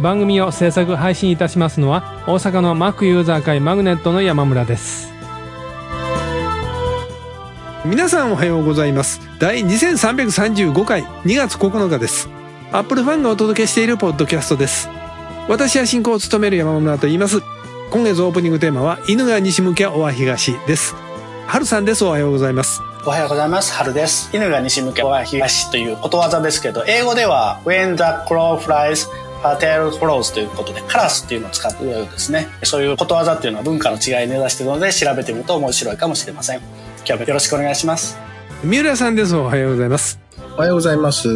番組を制作配信いたしますのは大阪の Mac ユーザー会マグネットの山村です。皆さんおはようございます。第2335回2月9日です。アップルファンがお届けしているポッドキャストです。私は進行を務める山村と言います。今月オープニングテーマは犬が西向きはおは東です。春さんです。おはようございます。おはようございます。春です。犬が西向けは東ということわざですけど、英語では When the crow flies, tail follows ということで、カラスっていうのを使ってですね。そういうことわざっていうのは文化の違いに根ざしているので、調べてみると面白いかもしれません。今日もよろしくお願いします。三浦さんですおはようございますおはようございます。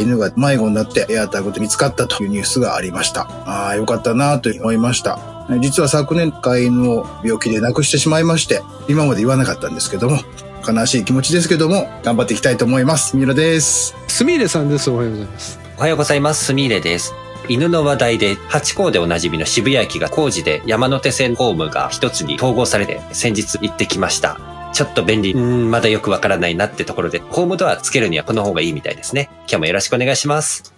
犬が迷子になってエアタグで見つかったというニュースがありました。ああ、よかったなと思いました。実は昨年飼い犬を病気で亡くしてしまいまして、今まで言わなかったんですけども、悲しい気持ちですけども、頑張っていきたいと思います。三浦です。すみれさんですおはようございますおはようございます。すみれです。犬の話題で、ハチ公でおなじみの渋谷駅が工事で山手線ホームが一つに統合されて先日行ってきました。ちょっと便利、うん、まだよくわからないなってところで、ホームドアつけるにはこの方がいいみたいですね。今日もよろしくお願いします。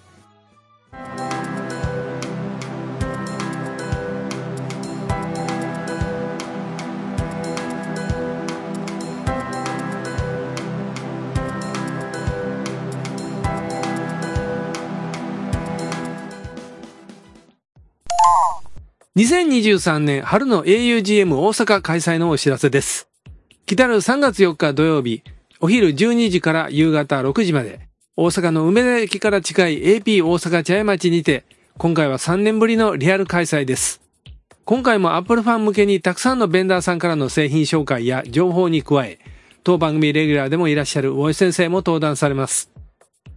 2023年春の augm 大阪開催のお知らせです。来たる3月4日土曜日、お昼12時から夕方6時まで、大阪の梅田駅から近い AP 大阪茶屋町にて、今回は3年ぶりのリアル開催です。今回も Apple ファン向けにたくさんのベンダーさんからの製品紹介や情報に加え、当番組レギュラーでもいらっしゃる大井先生も登壇されます。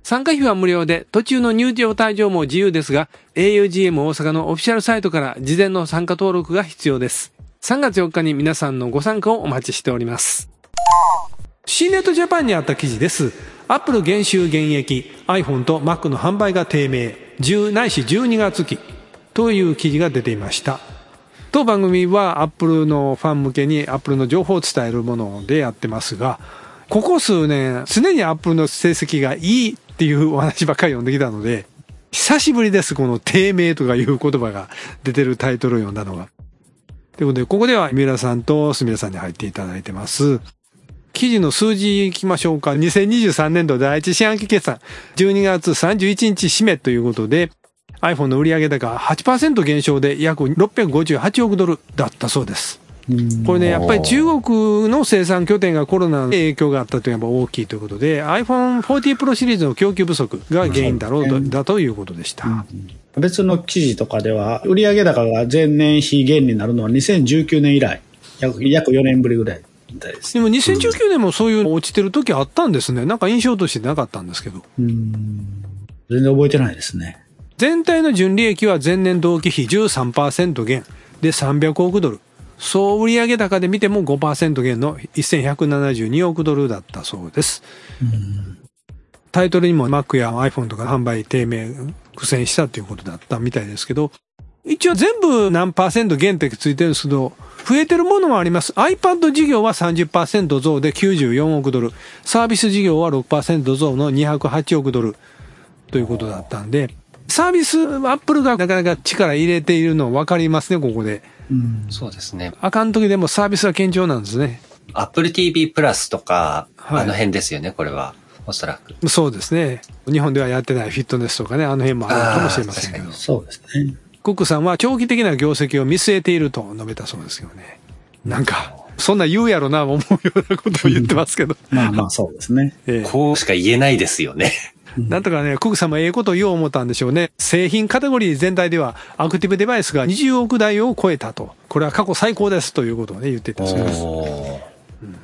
参加費は無料で、途中の入場退場も自由ですが、augm 大阪のオフィシャルサイトから事前の参加登録が必要です。3月4日に皆さんのご参加をお待ちしております。C ネットジャパンにあった記事です。Apple 減収減益、iPhone と Mac の販売が低迷、10ないし12月期という記事が出ていました。当番組は Apple のファン向けに Apple の情報を伝えるものでやってますが、ここ数年、常に Apple の成績がいいっていうお話ばっかり読んできたので、久しぶりです、この低迷とかいう言葉が出てるタイトルを読んだのが。ということで、ここでは三浦さんとすみれさんに入っていただいてます。記事の数字いきましょうか。2023年度第一四半期決算、12月31日締めということで、iPhone の売上高8%減少で約658億ドルだったそうです。これね、やっぱり中国の生産拠点がコロナの影響があったというのが大きいということで、iPhone 40 Pro シリーズの供給不足が原因だろうと、だということでした。別の記事とかでは、売上高が前年比減になるのは2019年以来、約約4年ぶりぐらいみたいです。でも2019年もそういう落ちてる時あったんですね。なんか印象としてなかったんですけど。全然覚えてないですね。全体の純利益は前年同期比13%減で300億ドル。総売上高で見ても5%減の1172億ドルだったそうです。タイトルにも Mac や iPhone とか販売低迷、苦戦したということだったみたいですけど、一応全部何パーセント減ってついてるんですけど、増えてるものもあります。iPad 事業は30%増で94億ドル。サービス事業は6%増の208億ドルということだったんで、サービス、アップルがなかなか力入れているの分かりますね、ここで。そうですね。あかん時でもサービスは堅調なんですね。Apple TV プラスとか、はいあの辺ですよね、これは。おそらく。そうですね。日本ではやってないフィットネスとかね、あの辺もあるかもしれませんけど。そうですね。クックさんは長期的な業績を見据えていると述べたそうですよね。なんか、そんな言うやろな、思うようなことを言ってますけど。まあまあそうですね。ええこうしか言えないですよね。なんとかね、クックさんもええことを言おう思ったんでしょうね。製品カテゴリー全体ではアクティブデバイスが20億台を超えたと。これは過去最高ですということをね、言ってたそうです。お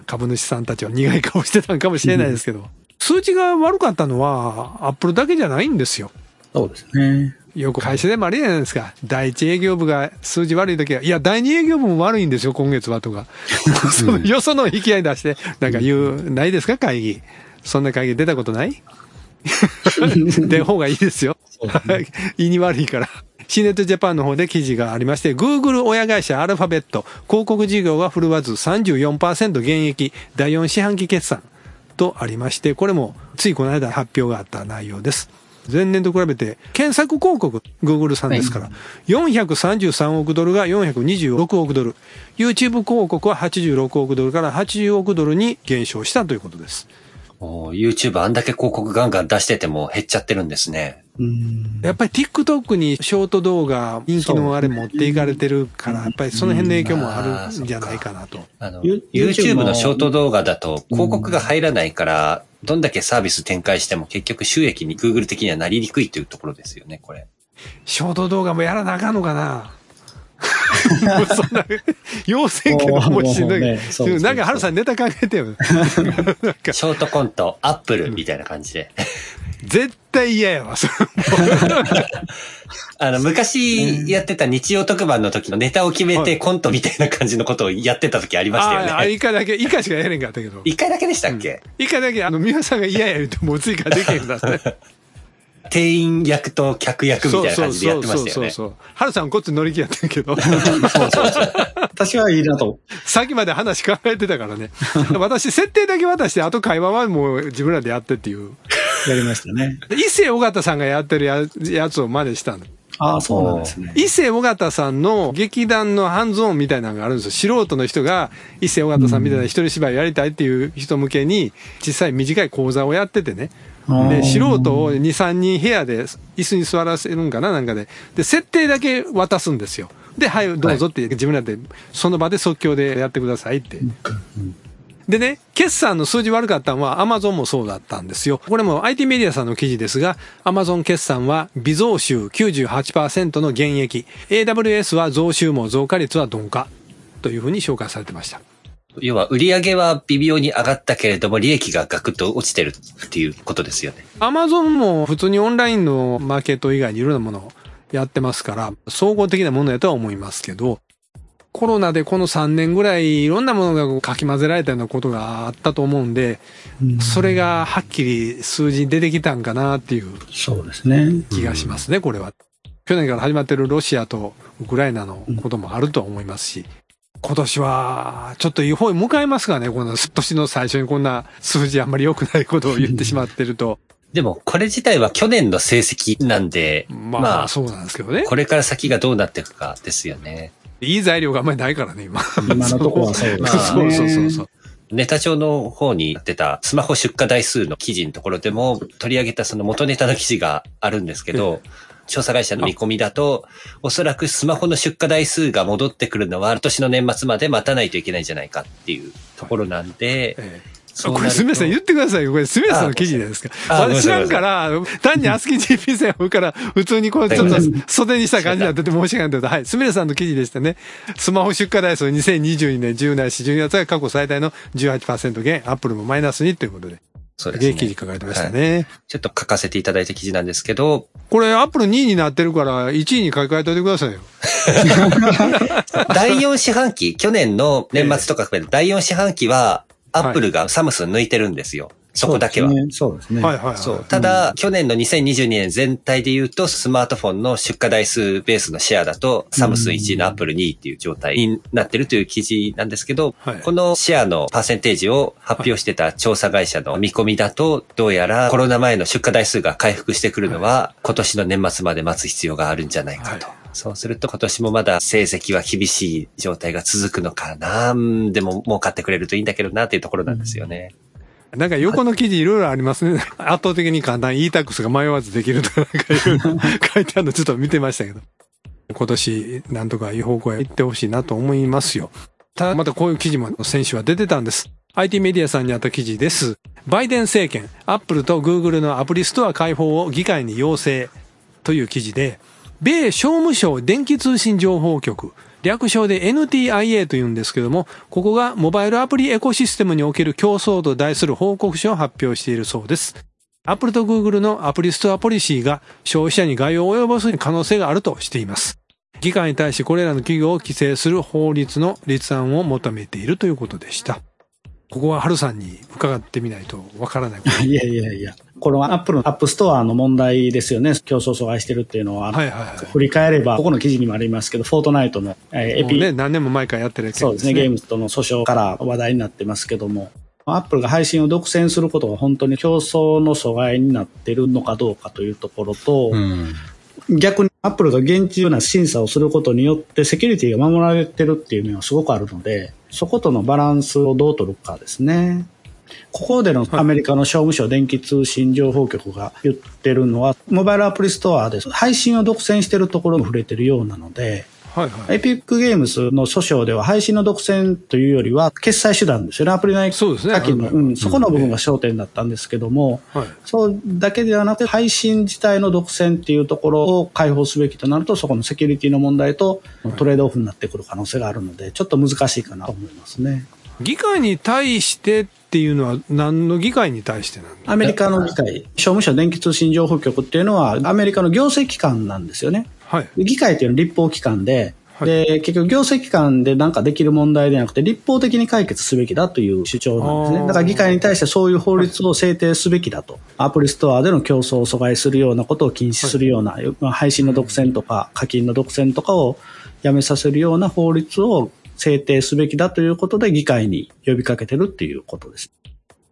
株主さんたちは苦い顔してたんかもしれないですけど。数値が悪かったのは、アップルだけじゃないんですよ。そうですね。よく会社でもあるじゃないですか。第一営業部が数字悪い時は、いや、第二営業部も悪いんですよ、今月はとか。そのよその引き合い出して、なんか言う、ないですか、会議。そんな会議出たことない？出方がいいですよ。胃に悪いから。シネットジャパンの方で記事がありまして、Google 親会社アルファベット、広告事業が振るわず34%減益、第4四半期決算とありまして、これもついこの間発表があった内容です。前年と比べて、検索広告、Google さんですから、433億ドルが426億ドル、YouTube 広告は86億ドルから80億ドルに減少したということです。YouTube あんだけ広告ガンガン出してても減っちゃってるんですね。うんやっぱり TikTok にショート動画、人気のあれ持っていかれてるから、やっぱりその辺の影響もあるんじゃないかなと。あの、You- YouTube のショート動画だと広告が入らないから、どんだけサービス展開しても結局収益に Google 的にはなりにくいというところですよね、これ。ショート動画もやらなあかんのかなそんな、要請権のもしんどい ねなんか、春さんネタ考えてよ。ショートコント、アップルみたいな感じで。絶対嫌やわ、あの、昔やってた日曜特番の時のネタを決めてコントみたいな感じのことをやってた時ありましたよああ、ね。一回だけ、一回しかやれんかったけど。一回だけでしたっけ、一回だけ、あの、皆さんが嫌や言うて、もう追加できへんだってね。店員役と客役みたいな感じでやってましたよね。そう。春さんこっち乗り気やってんけど、私はいいなと。さっきまで話考えてたからね。私、設定だけ渡して、あと会話はもう自分らでやってっていう。やりましたね。で伊勢尾形さんがやってるややつを真似したの。ああ、そうなんですね。伊勢尾形さんの劇団のハンズオンみたいなのがあるんですよ。素人の人が伊勢尾形さんみたいな一人芝居をやりたいっていう人向けに、実際短い講座をやっててね。で、素人を2、3人部屋で椅子に座らせるんかななんかで。で、設定だけ渡すんですよ。で、はい、どうぞって自分らでその場で即興でやってくださいって。でね、決算の数字悪かったのは Amazon もそうだったんですよ。これも IT メディアさんの記事ですが、Amazon 決算は微増収98%の減益。AWS は増収も増加率は鈍化。というふうに紹介されてました。要は売り上げは微妙に上がったけれども利益がガクッと落ちてるっていうことですよね。Amazon も普通にオンラインのマーケット以外にいろんなものをやってますから、総合的なものやとは思いますけど、コロナでこの3年ぐらいいろんなものがかき混ぜられたようなことがあったと思うんで、それがはっきり数字に出てきたんかなっていうそうですね。気がしますね、これは。去年から始まってるロシアとウクライナのこともあるとは思いますし、今年はちょっといい方に向かいますがね、この年の最初にこんな数字あんまり良くないことを言ってしまってると。でもこれ自体は去年の成績なんで、まあ、まあそうなんですけどね。これから先がどうなっていくかですよね。いい材料があんまりないからね、今。今のところはそうですね。そうそうそうそう。ネタ帳の方にやってたスマホ出荷台数の記事のところでも取り上げたその元ネタの記事があるんですけど、調査会社の見込みだと、おそらくスマホの出荷台数が戻ってくるのは今年の年末まで待たないといけないんじゃないかっていうところなんで、ええこれ、すみません、言ってくださいよ。これ、すみませんの記事ですか。あ私知らんから、単にアスキー GP 線を追うから、普通にこう、ちょっと袖にした感じになってて申し訳ないけど、はい、すみれさんの記事でしたね。スマホ出荷台数2022年10年4、12月が過去最大の18%減、アップルもマイナスにということで、そうです記事ね。書かれてましたね。ちょっと書かせていただいた記事なんですけど、これ、アップル2位になってるから、1位に書き換えといてくださいよ。第4四半期、去年の年末とか含めて第4四半期は、アップルがサムスン抜いてるんですよ。そこだけは。そうですね。はいはいはい。そう。ただ、去年の2022年全体で言うと、スマートフォンの出荷台数ベースのシェアだと、サムスン1位のアップル2位っていう状態になってるという記事なんですけど、はいこのシェアのパーセンテージを発表してた調査会社の見込みだと、どうやらコロナ前の出荷台数が回復してくるのは、今年の年末まで待つ必要があるんじゃないかと。はいそうすると今年もまだ成績は厳しい状態が続くのかな。うんでも儲かってくれるといいんだけどなっていうところなんですよね。なんか横の記事いろいろありますね。圧倒的に簡単 e-tax が迷わずできるとかなんかいうの書いてあるのちょっと見てましたけど。今年なんとかいい方向へ行ってほしいなと思いますよ。ただまたこういう記事も先週は出てたんです。IT メディアさんにあった記事です。バイデン政権、アップルとグーグルのアプリストア開放を議会に要請という記事で、米商務省電気通信情報局、略称で NTIA というんですけども、ここがモバイルアプリエコシステムにおける競争と題する報告書を発表しているそうです。Apple と Google のアプリストアポリシーが消費者に害を及ぼす可能性があるとしています。議会に対してこれらの企業を規制する法律の立案を求めているということでした。ここは春さんに伺ってみないとわからない。いやいやいや。これはアップルのアップストアの問題ですよね。競争阻害してるっていうのは。はいはいはい。振り返れば、ここの記事にもありますけど、フォートナイトの、えーエピ、ね、何年も前からやってるやつそうですね、ゲームズとの訴訟から話題になってますけども、アップルが配信を独占することが本当に競争の阻害になってるのかどうかというところと、うん。逆にアップルが厳重な審査をすることによってセキュリティが守られてるっていう面はすごくあるので、そことのバランスをどう取るかですね。ここでのアメリカの商務省電気通信情報局が言ってるのは、モバイルアプリストアで配信を独占してるところも触れてるようなので、はいはい。エピックゲームズの訴訟では配信の独占というよりは決済手段ですよね。アプリ内課金の、うんうん、そこの部分が焦点だったんですけども、はい。そうだけではなくて配信自体の独占っていうところを解放すべきとなると、そこのセキュリティの問題とトレードオフになってくる可能性があるので、ちょっと難しいかなと思いますね。議会に対してっていうのは何の議会に対してなんだ？アメリカの議会、商務省電気通信情報局っていうのはアメリカの行政機関なんですよね。はい。議会っていうのは立法機関で、はいで、結局行政機関でなんかできる問題ではなくて、立法的に解決すべきだという主張なんですね。だから議会に対してそういう法律を制定すべきだと。アプリストアでの競争を阻害するようなことを禁止するような、まあ配信の独占とか課金の独占とかをやめさせるような法律を制定すべきだということで議会に呼びかけてるっていうことです。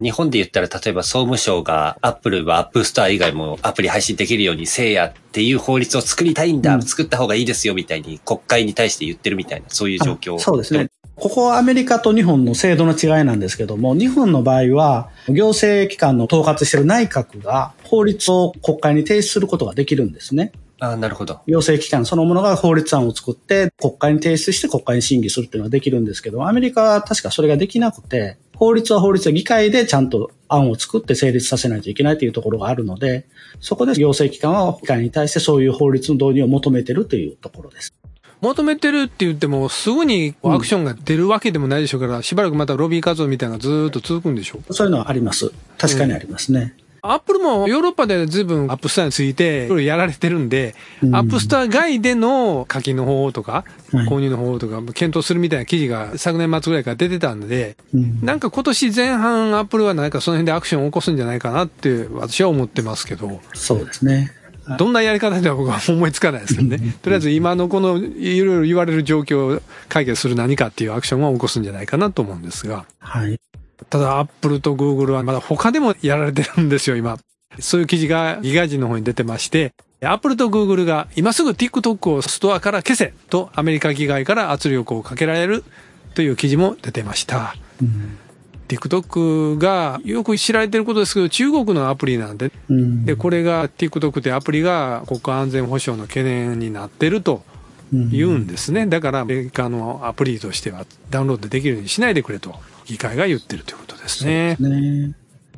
日本で言ったら、例えば総務省が、アップルはアップストア以外もアプリ配信できるようにせいやっていう法律を作りたいんだ、うん作った方がいいですよみたいに国会に対して言ってるみたいな、そういう状況。あそうですね。。ここはアメリカと日本の制度の違いなんですけども、日本の場合は、行政機関の統括している内閣が法律を国会に提出することができるんですね。ああ、なるほど。行政機関そのものが法律案を作って国会に提出して国会に審議するっていうのができるんですけど、アメリカは確かそれができなくて、法律は法律で議会でちゃんと案を作って成立させないといけないというところがあるので、そこで行政機関は議会に対してそういう法律の導入を求めてるというところです。求めてるって言っても、すぐにアクションが出るわけでもないでしょうから、しばらくまたロビー活動みたいなのがずーっと続くんでしょう。そういうのはあります。確かにありますね。アップルもヨーロッパで随分アップストアについていろいろやられてるんで、うんアップストア外での課金の方法とか、はい購入の方法とか、検討するみたいな記事が昨年末ぐらいから出てたんで、うんなんか今年前半アップルは何かその辺でアクションを起こすんじゃないかなって私は思ってますけど、そうですね。どんなやり方では僕は思いつかないですけどね。とりあえず今のこのいろいろ言われる状況を解決する何かっていうアクションを起こすんじゃないかなと思うんですが。はい。ただ、アップルとグーグルはまだ他でもやられてるんですよ、今。そういう記事がギガ人の方に出てまして、アップルとグーグルが今すぐ TikTok をストアから消せとアメリカ議会から圧力をかけられるという記事も出てました。うん。TikTok がよく知られてることですけど、中国のアプリなんで、うんで、これが TikTok ってアプリが国家安全保障の懸念になってると言うんですね。だからアメリカのアプリとしてはダウンロードできるようにしないでくれと議会が言ってるということですね。ね。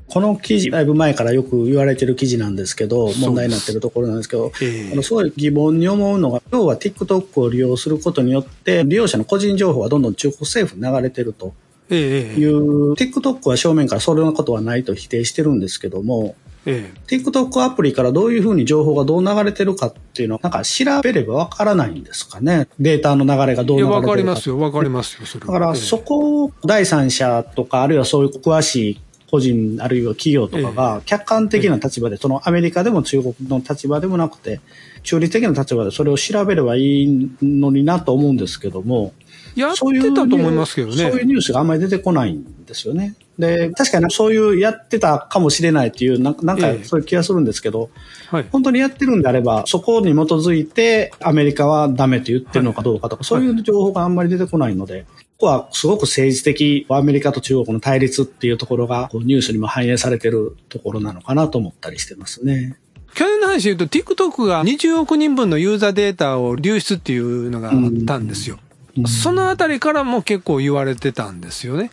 この記事、だいぶ前からよく言われてる記事なんですけど、す問題になってるところなんですけど、ええあのすごい疑問に思うのが、要は TikTok を利用することによって、利用者の個人情報がどんどん中国政府に流れてるとええいう、TikTok は正面からそれのことはないと否定してるんですけども、ええ TikTok アプリからどういうふうに情報がどう流れてるかっていうのは、なんか調べればわからないんですかね。データの流れがどう流れてるか。わかりますよ、わかりますよ、それは。だから、ええそこを第三者とか、あるいはそういう詳しい個人、あるいは企業とかが、客観的な立場で、そのアメリカでも中国の立場でもなくて、中立的な立場でそれを調べればいいのになと思うんですけども、やってたと思いますけどね。そういうニュースがあんまり出てこないんですよね。で、確かにそういうやってたかもしれないっていう、なんかそういう気がするんですけど、はい。本当にやってるんであれば、そこに基づいてアメリカはダメと言ってるのかどうかとか、そういう情報があんまり出てこないので、ここはすごく政治的、アメリカと中国の対立っていうところがニュースにも反映されてるところなのかなと思ったりしてますね。去年の話で言うと、TikTok が20億人分のユーザーデータを流出っていうのがあったんですよ。そのあたりからも結構言われてたんですよね。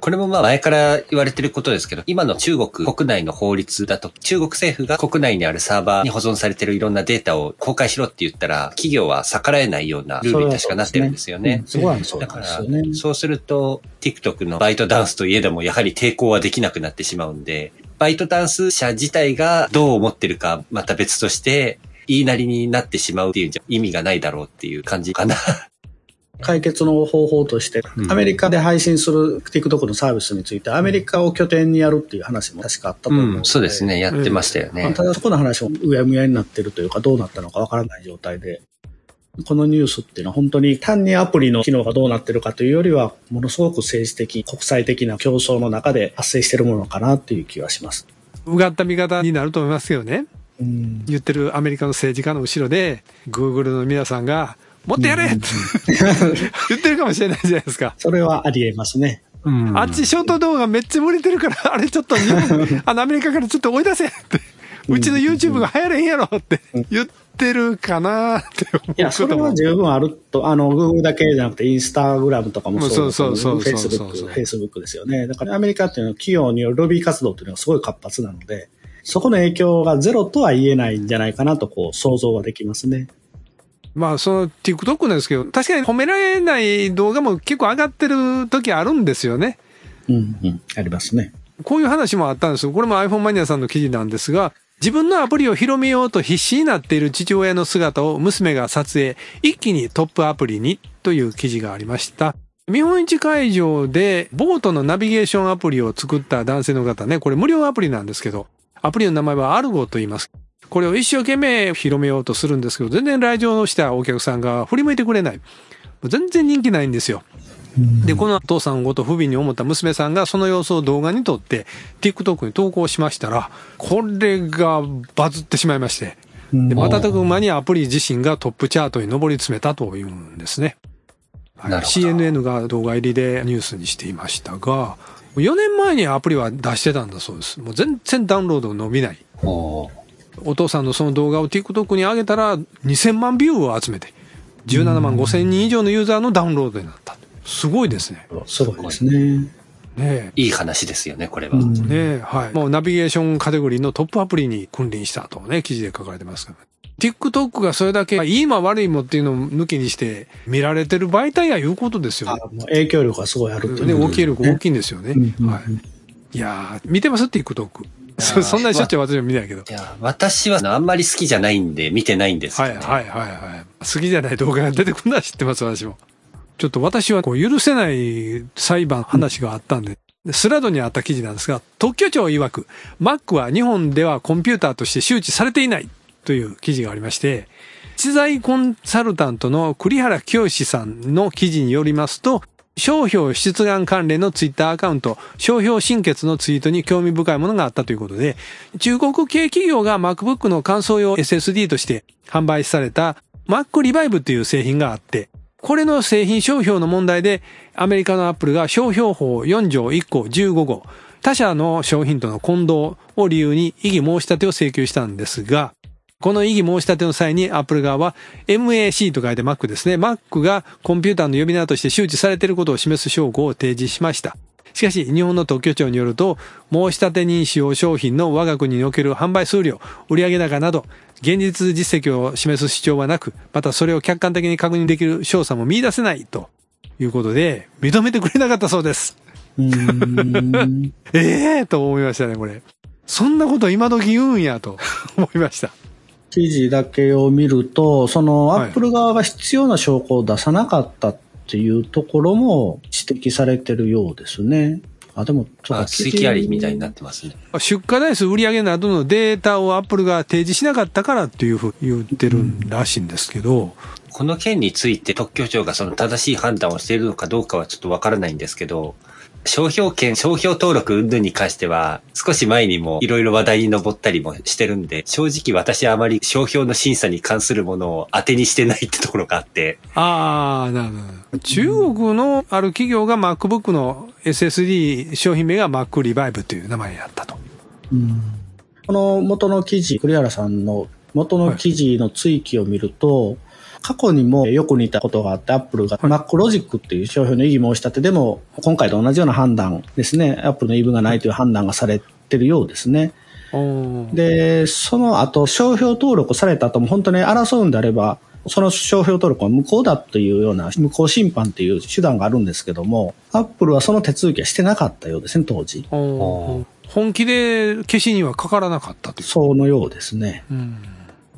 これもまあ前から言われてることですけど、今の中国国内の法律だと、中国政府が国内にあるサーバーに保存されてるいろんなデータを公開しろって言ったら、企業は逆らえないようなルールに確かなってるんですよね。そうなんだからですよね。、そうすると、TikTok のバイトダンスといえども、やはり抵抗はできなくなってしまうんで、バイトダンス社自体がどう思ってるかまた別として、言いなりになってしまうっていうんじゃ意味がないだろうっていう感じかな。解決の方法として、うんアメリカで配信する TikTok のサービスについて、アメリカを拠点にやるっていう話も確かあったと思うので、うん、そうですね。やってましたよね。まあただそこの話もうやむやになってるというか、どうなったのかわからない状態で、このニュースっていうのは本当に単にアプリの機能がどうなってるかというよりは、ものすごく政治的、国際的な競争の中で発生しているものかなっていう気はします。うがった見方になると思いますけどね。うん言ってるアメリカの政治家の後ろで、Google の皆さんが、もっとやれって 言ってるかもしれないじゃないですか。それはあり得ますね。うんあっちショート動画めっちゃ売れてるから、あれちょっと日本、あのアメリカからちょっと追い出せって。うちの YouTube が流行れんやろって言ってるかなって思う。いや、それは十分あると、あの、Google だけじゃなくて、インスタグラムとかもそうですそうそうそうそうそう Facebook、Facebook ですよね。だからアメリカっていうのは企業によるロビー活動っていうのがすごい活発なので、そこの影響がゼロとは言えないんじゃないかなと、こう、想像はできますね。まあ、その TikTok なんですけど、確かに褒められない動画も結構上がってる時あるんですよね。うん、うん、ありますね。こういう話もあったんですよ。これも iPhone マニアさんの記事なんですが、自分のアプリを広めようと必死になっている父親の姿を娘が撮影、一気にトップアプリにという記事がありました。見本市会場でボートのナビゲーションアプリを作った男性の方ね、これ無料アプリなんですけど、アプリの名前はアルゴと言います。これを一生懸命広めようとするんですけど、全然来場したお客さんが振り向いてくれない。全然人気ないんですよ。で、このお父さんごと不憫に思った娘さんがその様子を動画に撮って、TikTok に投稿しましたら、これがバズってしまいまして、で、瞬く間にアプリ自身がトップチャートに上り詰めたというんですね。CNN が動画入りでニュースにしていましたが、4年前にアプリは出してたんだそうです。もう全然ダウンロード伸びない。お父さんのその動画を TikTok に上げたら2000万ビューを集めて、17万5000人以上のユーザーのダウンロードになった。すごいですね。すごいですね。ねえ。いい話ですよね、これは。うんねえ、はい。もうナビゲーションカテゴリーのトップアプリに君臨したとね、記事で書かれてますから。TikTok がそれだけいいも悪いもっていうのを抜きにして見られてる媒体やいうことですよあね。もう影響力がすごいあるといね、う。大きい力大きいんですよね。うんはい。いやー見てます ?TikTok。そそんなにしょっちゅう私も見ないけど。いや、私はあんまり好きじゃないんで見てないんですけど、ね。はいはいはいはい。好きじゃない動画が出てくるのは知ってます、私も。ちょっと私はこう許せない裁判話があったんで、でスラドにあった記事なんですが、特許庁曰く、Mac は日本ではコンピューターとして周知されていないという記事がありまして、知財コンサルタントの栗原清さんの記事によりますと、商標出願関連のツイッターアカウント、商標新結のツイートに興味深いものがあったということで、中国系企業が MacBook の乾燥用 SSD として販売された Mac Revive という製品があって、これの製品商標の問題で、アメリカのアップルが商標法4条1項15号、他社の商品との混同を理由に異議申し立てを請求したんですが、この異議申し立ての際にアップル側は MAC と書いて Mac ですね。Mac がコンピューターの呼び名として周知されていることを示す証拠を提示しました。しかし、日本の特許庁によると、申し立て人使用商品の我が国における販売数量、売上高など、現実実績を示す主張はなく、またそれを客観的に確認できる証左も見出せないということで、認めてくれなかったそうです。うーん ええと思いましたね、これ。そんなこと今時言うんやと思いました。記事だけを見ると、そのはいアップル側が必要な証拠を出さなかったっていうところも指摘されてるようですね。あ、でも、そうかあ、水気ありみたいになってますね。出荷台数売上などのデータをアップルが提示しなかったからっていうふうに言ってるらしいんですけど、この件について特許庁がその正しい判断をしているのかどうかはちょっとわからないんですけど、商標権、商標登録云々に関しては、少し前にもいろいろ話題に上ったりもしてるんで、正直私はあまり商標の審査に関するものを当てにしてないってところがあって、ああ、なるほど。中国のある企業が MacBook の SSD 商品名が Mac Revive という名前やったと。うんこの元の記事、栗原さんの元の記事の追記を見ると、過去にもよく似たことがあって、アップルが MacLogic っていう商標の異議申し立てでも、今回と同じような判断ですね、アップルの言い分がないという判断がされてるようですね。で、その後、商標登録された後も本当に争うんであれば、その商標登録は無効だというような無効審判という手段があるんですけども、アップルはその手続きはしてなかったようですね、当時。本気で消しにはかからなかったという。そのようですね。うん。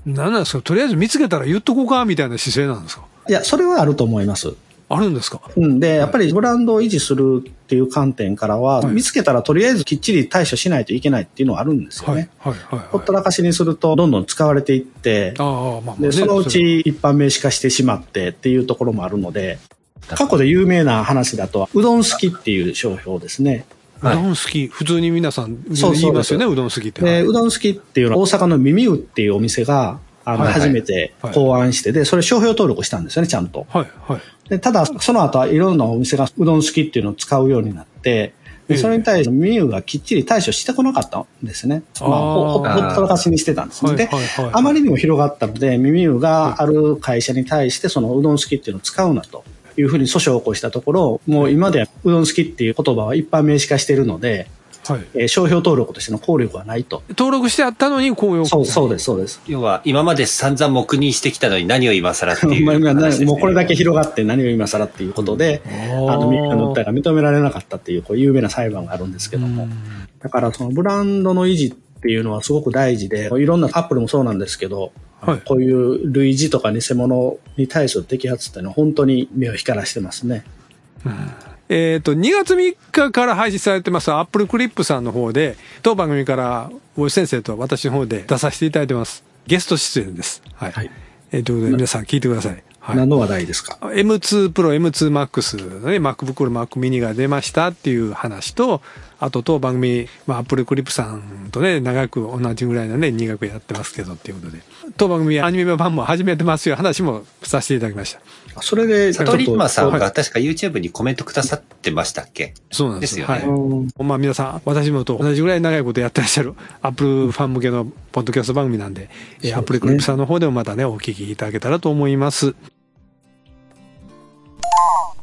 何なんですか？とりあえず見つけたら言っとこうかみたいな姿勢なんですか？いや、それはあると思います。あるんですか？うん、で、やっぱりブランドを維持するっていう観点からは、はい見つけたらとりあえずきっちり対処しないといけないっていうのはあるんですよはいね。。はい。はい。ほったらかしにするとどんどん使われていって、ああ、まあまあね、で、そのうれち一般名詞化してしまってっていうところもあるので、過去で有名な話だと、うどん好きっていう商標ですね。は。うどん好き。普通に皆さん言いますよね、うどん好きって。で、うどん好きっていうのは大阪の耳うっていうお店が、あの、初めて考案して、で、それ商標登録したんですよね、ちゃんと。はい。はい。で、ただ、その後はいろんなお店がうどん好きっていうのを使うようになって、ええでそれに対して耳うがきっちり対処してこなかったんですね。まあ、ほほったらかしにしてたんですね。で、あまりにも広がったので、耳うがある会社に対して、そのうどん好きっていうのを使うなというふうに訴訟を起こしたところ、もう今ではうどん好きっていう言葉は一般名詞化しているので、はい。えー商標登録としての効力はないと。登録してあったのに、こうよ。そう、そうです、そうです。要は、今まで散々黙認してきたのに何を今更っていうまあ話です、ね。もうこれだけ広がって何を今更っていうことで、ーあの、ミックの訴えが認められなかったっていう、こう、有名な裁判があるんですけども。だから、そのブランドの維持っていうのはすごく大事で、いろんなアップルもそうなんですけど、はいこういう類似とか偽物に対する摘発っていうのは本当に目を光らしてますね。えっ、と、2月3日から配信されてます、アップルクリップさんの方で、当番組から、大石先生と私の方で出させていただいてます。ゲスト出演です。はい。はいえーということで、皆さん聞いてください。はい。何の話題ですか？M2 Pro、M2 Max のね、MacBook Pro、Mac mini が出ましたっていう話と、あと当番組、まあ、Apple Clip さんとね、長く同じぐらいのね、2学やってますけどっていうことで、当番組アニメ版も始めてますよ。話もさせていただきました。それで、サトリッマさんはい。が確か YouTube にコメントくださってましたっけ？そうなんですですよね。はい。うん。まあ皆さん、私もと同じぐらい長いことやってらっしゃる、アップルファン向けのポッドキャスト番組なんで、えーアップルクリップさんの方でもまたね、お聞きいただけたらと思います。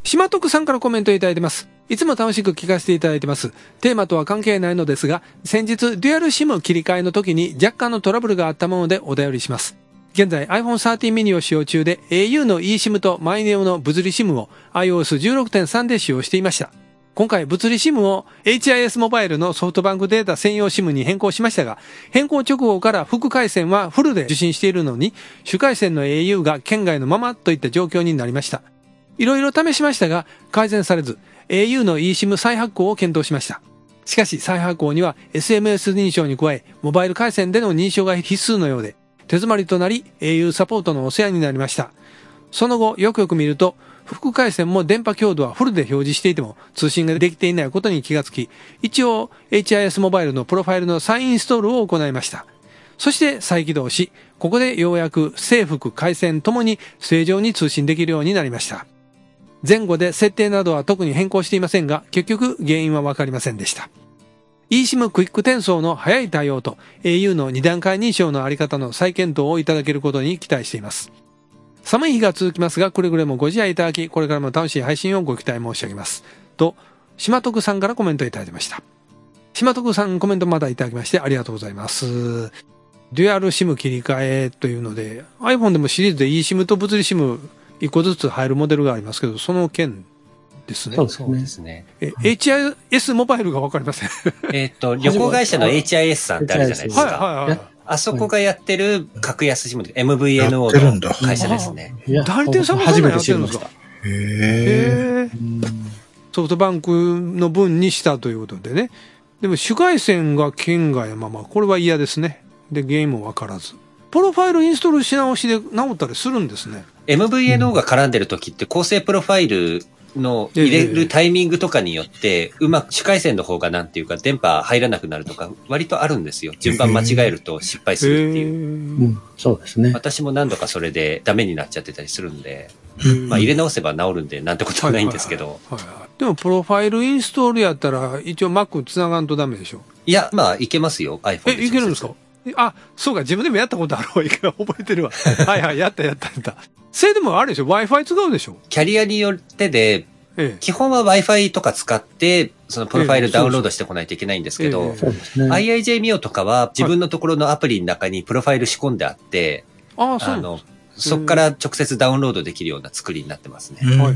島徳さんからコメントいただいてます。いつも楽しく聞かせていただいてます。テーマとは関係ないのですが、先日、デュアルシム切り替えの時に若干のトラブルがあったものでお便りします。現在 iPhone 13 mini を使用中で au の eSIM とマイネオの物理 SIM を iOS16.3 で使用していました。今回物理 SIM を HIS モバイルのソフトバンクデータ専用 SIM に変更しましたが、変更直後から副回線はフルで受信しているのに、主回線の au が県外のままといった状況になりました。いろいろ試しましたが、改善されず、au の eSIM 再発行を検討しました。しかし再発行には SMS 認証に加え、モバイル回線での認証が必須のようで、手詰まりとなり au サポートのお世話になりました。その後、よくよく見ると、副回線も電波強度はフルで表示していても通信ができていないことに気がつき、一応 HIS モバイルのプロファイルの再インストールを行いました。そして再起動し、ここでようやく制服、回線ともに正常に通信できるようになりました。前後で設定などは特に変更していませんが、結局原因はわかりませんでした。eSIM クイック転送の早い対応と au の2段階認証のあり方の再検討をいただけることに期待しています。寒い日が続きますが、くれぐれもご自愛いただき、これからも楽しい配信をご期待申し上げます。と、島徳さんからコメントいただきました。島徳さんコメントまだいただきましてありがとうございます。デュアル SIM 切り替えというので、iPhone でもシリーズで eSIM と物理 SIM 一個ずつ入るモデルがありますけど、その件ですねそう。ですね。え HIS モバイルがわかりません？えっ、と、旅行会社の HIS さんってあるじゃないですか。はいはいはい。あそこがやってる格安シムで MVNO の会社ですね。いや代理店さんもそんなんやってるんですか？へえ。ソフトバンクの分にしたということでね。でも主回線が県外のまま、これは嫌ですね。で、ゲームもわからず。プロファイルインストールし直しで直ったりするんですね。MVNO が絡んでる時って構成プロファイルの入れるタイミングとかによって、うまく主回線の方がなんていうか電波入らなくなるとか割とあるんですよ。順番間違えると失敗するっていう。へうん、そうですね。私も何度かそれでダメになっちゃってたりするんで、まあ入れ直せば治るんでなんてことはないんですけど。はいはいでも、プロファイルインストールやったら、一応 Mac 繋がんとダメでしょ？いや、まあいけますよ、iPhone え、いけるんですか？あ、そうか、自分でもやったことあるわ。覚えてるわ。はいはい、やったやったやった。それでもあれでしょ ?Wi-Fi 使うでしょ？キャリアによってで、ええ。基本は Wi-Fi とか使って、そのプロファイルダウンロードしてこないといけないんですけえどえ、そうですね。IIJ オとかは自分のところのアプリの中にプロファイル仕込んであって、ああ、そうあの、そこから直接ダウンロードできるような作りになってますね。はいは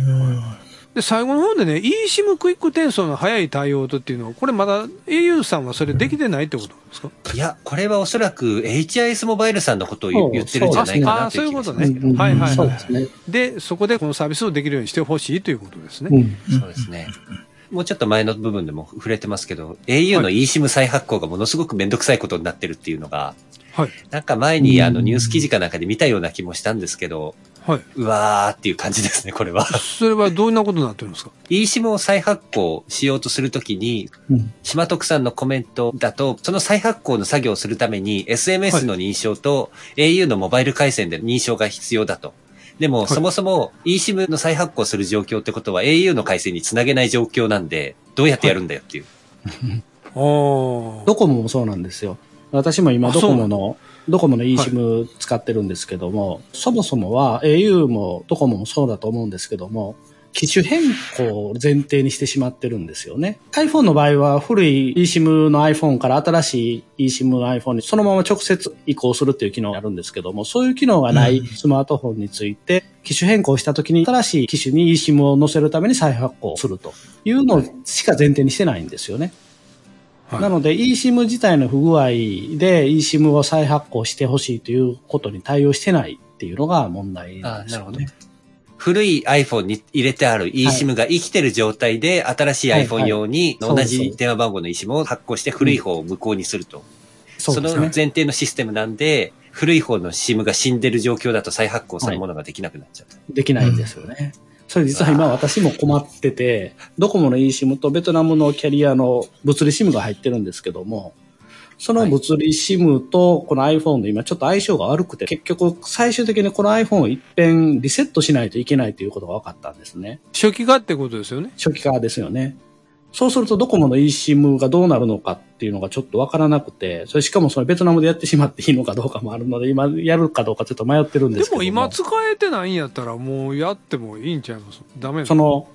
いで、最後の方でね、eSIM クイック転送の早い対応とっていうのは、これまだ au さんはそれできてないってことですか？いや、これはおそらく HIS モバイルさんのことを言ってるんじゃないかなあという気がしますそういうことねうんうんはいはいはいそうですね。で、そこでこのサービスをできるようにしてほしいということですね。うん。そうですね。もうちょっと前の部分でも触れてますけど、au の eSIM 再発行がものすごくめんどくさいことになってるっていうのが、はい。なんか前にあのうんニュース記事かなんかで見たような気もしたんですけど、はい。うわーっていう感じですね、これは。それはどんなことになってるんですか？eSIM を再発行しようとするときに、うん。島徳さんのコメントだと、その再発行の作業をするために SMS の認証と au のモバイル回線で認証が必要だと。でも、いそもそも eSIM の再発行する状況ってことは au の回線につなげない状況なんで、どうやってやるんだよっていう。ああ。ドコモもそうなんですよ。私も今あドコモの、ドコモの eSIM 使ってるんですけども、そもそもは au もドコモもそうだと思うんですけども、機種変更を前提にしてしまってるんですよね。iPhone の場合は古い eSIM の iPhone から新しい eSIM の iPhone にそのまま直接移行するっていう機能があるんですけども、そういう機能がないスマートフォンについて、機種変更した時に新しい機種に eSIM を載せるために再発行するというのしか前提にしてないんですよね。はいなので eSIM 自体の不具合で eSIM を再発行してほしいということに対応してないっていうのが問題なんですよね。古い iPhone に入れてある eSIM が生きてる状態で、新しいはい iPhone 用に同じ電話番号の eSIM を発行して古い方を無効にすると。そのそうですね。前提のシステムなんで、古い方の SIM が死んでる状況だと再発行するものができなくなっちゃう。できないんですよね。それ実は今私も困ってて、ドコモの eSIM とベトナムのキャリアの物理 SIM が入ってるんですけども、その物理 SIM とこの iPhone の今ちょっと相性が悪くて、結局最終的にこの iPhone を一遍リセットしないといけないということが分かったんですね。初期化ってことですよね。初期化ですよね。そうするとドコモの eSIM がどうなるのかっていうのがちょっとわからなくて、それしかもそのベトナムでやってしまっていいのかどうかもあるので、今やるかどうかちょっと迷ってるんでけども。ですも今使えてないんやったらもうやってもいいんちゃいます？ダメなその、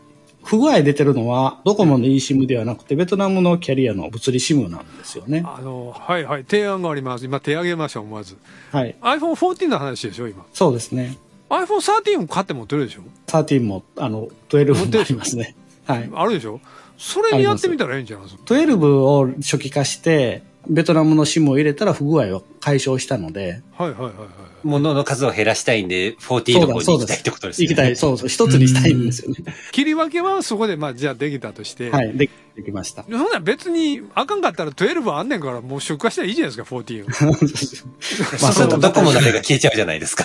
不具合出てるのはドコモの eSIM ではなくてベトナムのキャリアの物理 SIM なんですよね。あの、はいはい、提案があります。今手挙げましょう、まず。はい。iPhone14 の話でしょ、今？そうですね。iPhone13 も買って持ってるでしょ？13も、あの、12もありますね。はい。あるでしょ？それにやってみたらいいんじゃないです？か12を初期化して、ベトナムの SIM を入れたら不具合を解消したので、はいはいはいはい。ものの数を減らしたいんで、14の方に行きたいってことですね。行きたい、そうそう、一つにしたいんですよね。切り分けはそこで、まあ、じゃあできたとして。はい、でできました。そんなら別に、あかんかったら12あんねんから、もう出荷したらいいじゃないですか、14。まあそうドコモのあれが消えちゃうじゃないですか。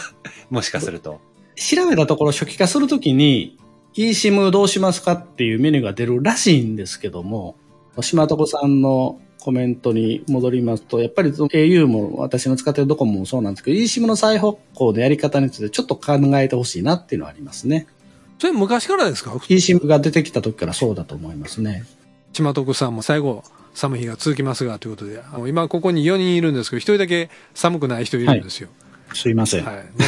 もしかすると。調べたところ初期化するときに eSIM どうしますかっていうメニューが出るらしいんですけども、島床さんのコメントに戻りますと、やっぱり au も私の使ってるドコモもそうなんですけど、eSIM の再発行のやり方についてちょっと考えてほしいなっていうのはありますね。それ昔からですか？eSIM が出てきた時からそうだと思いますね。島徳さんも最後、寒い日が続きますが、ということで、あの今ここに4人いるんですけど、1人だけ寒くない人いるんですよ。すいません。はい。ね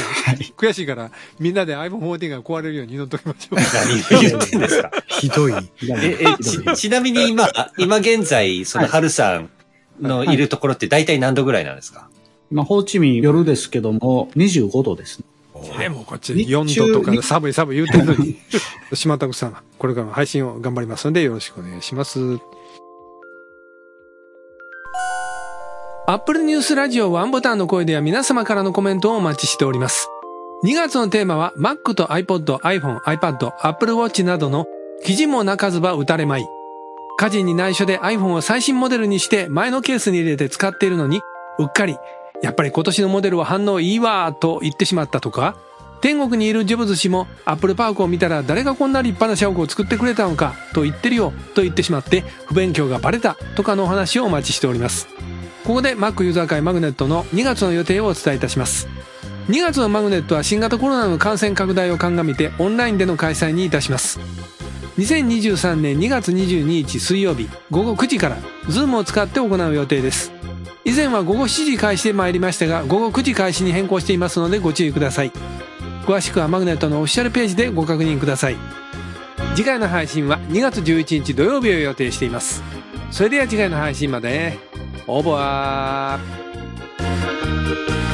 悔しいから、みんなで iPhone14 が壊れるように祈っときましょう。何を言ってんですか。ひどい。え、え、ち、ちなみに今、今現在、その春さんのいるところって大体何度ぐらいなんですか？まあ、ホーチミン夜ですけども、25度ですね。ね、もうこっち4度とかで寒い寒い言うてるのに。島田さん、これからも配信を頑張りますのでよろしくお願いします。アップルニュースラジオワンボタンの声では皆様からのコメントをお待ちしております。2月のテーマは Mac と iPod、iPhone、iPad、Apple Watch などの記事も泣かずば打たれまい。家事に内緒で iPhone を最新モデルにして前のケースに入れて使っているのに、うっかり、やっぱり今年のモデルは反応いいわーと言ってしまったとか、天国にいるジョブズ氏もアップルパークを見たら誰がこんな立派な社屋を作ってくれたのかと言ってるよと言ってしまって不勉強がバレたとかのお話をお待ちしております。ここで Mac ユーザー会マグネットの2月の予定をお伝えいたします。2月のマグネットは新型コロナの感染拡大を鑑みてオンラインでの開催にいたします。2023年2月22日水曜日午後9時から Zoom を使って行う予定です。以前は午後7時開始で参りましたが午後9時開始に変更していますのでご注意ください。詳しくはマグネットのオフィシャルページでご確認ください。次回の配信は2月11日土曜日を予定しています。それでは次回の配信まで。オーバー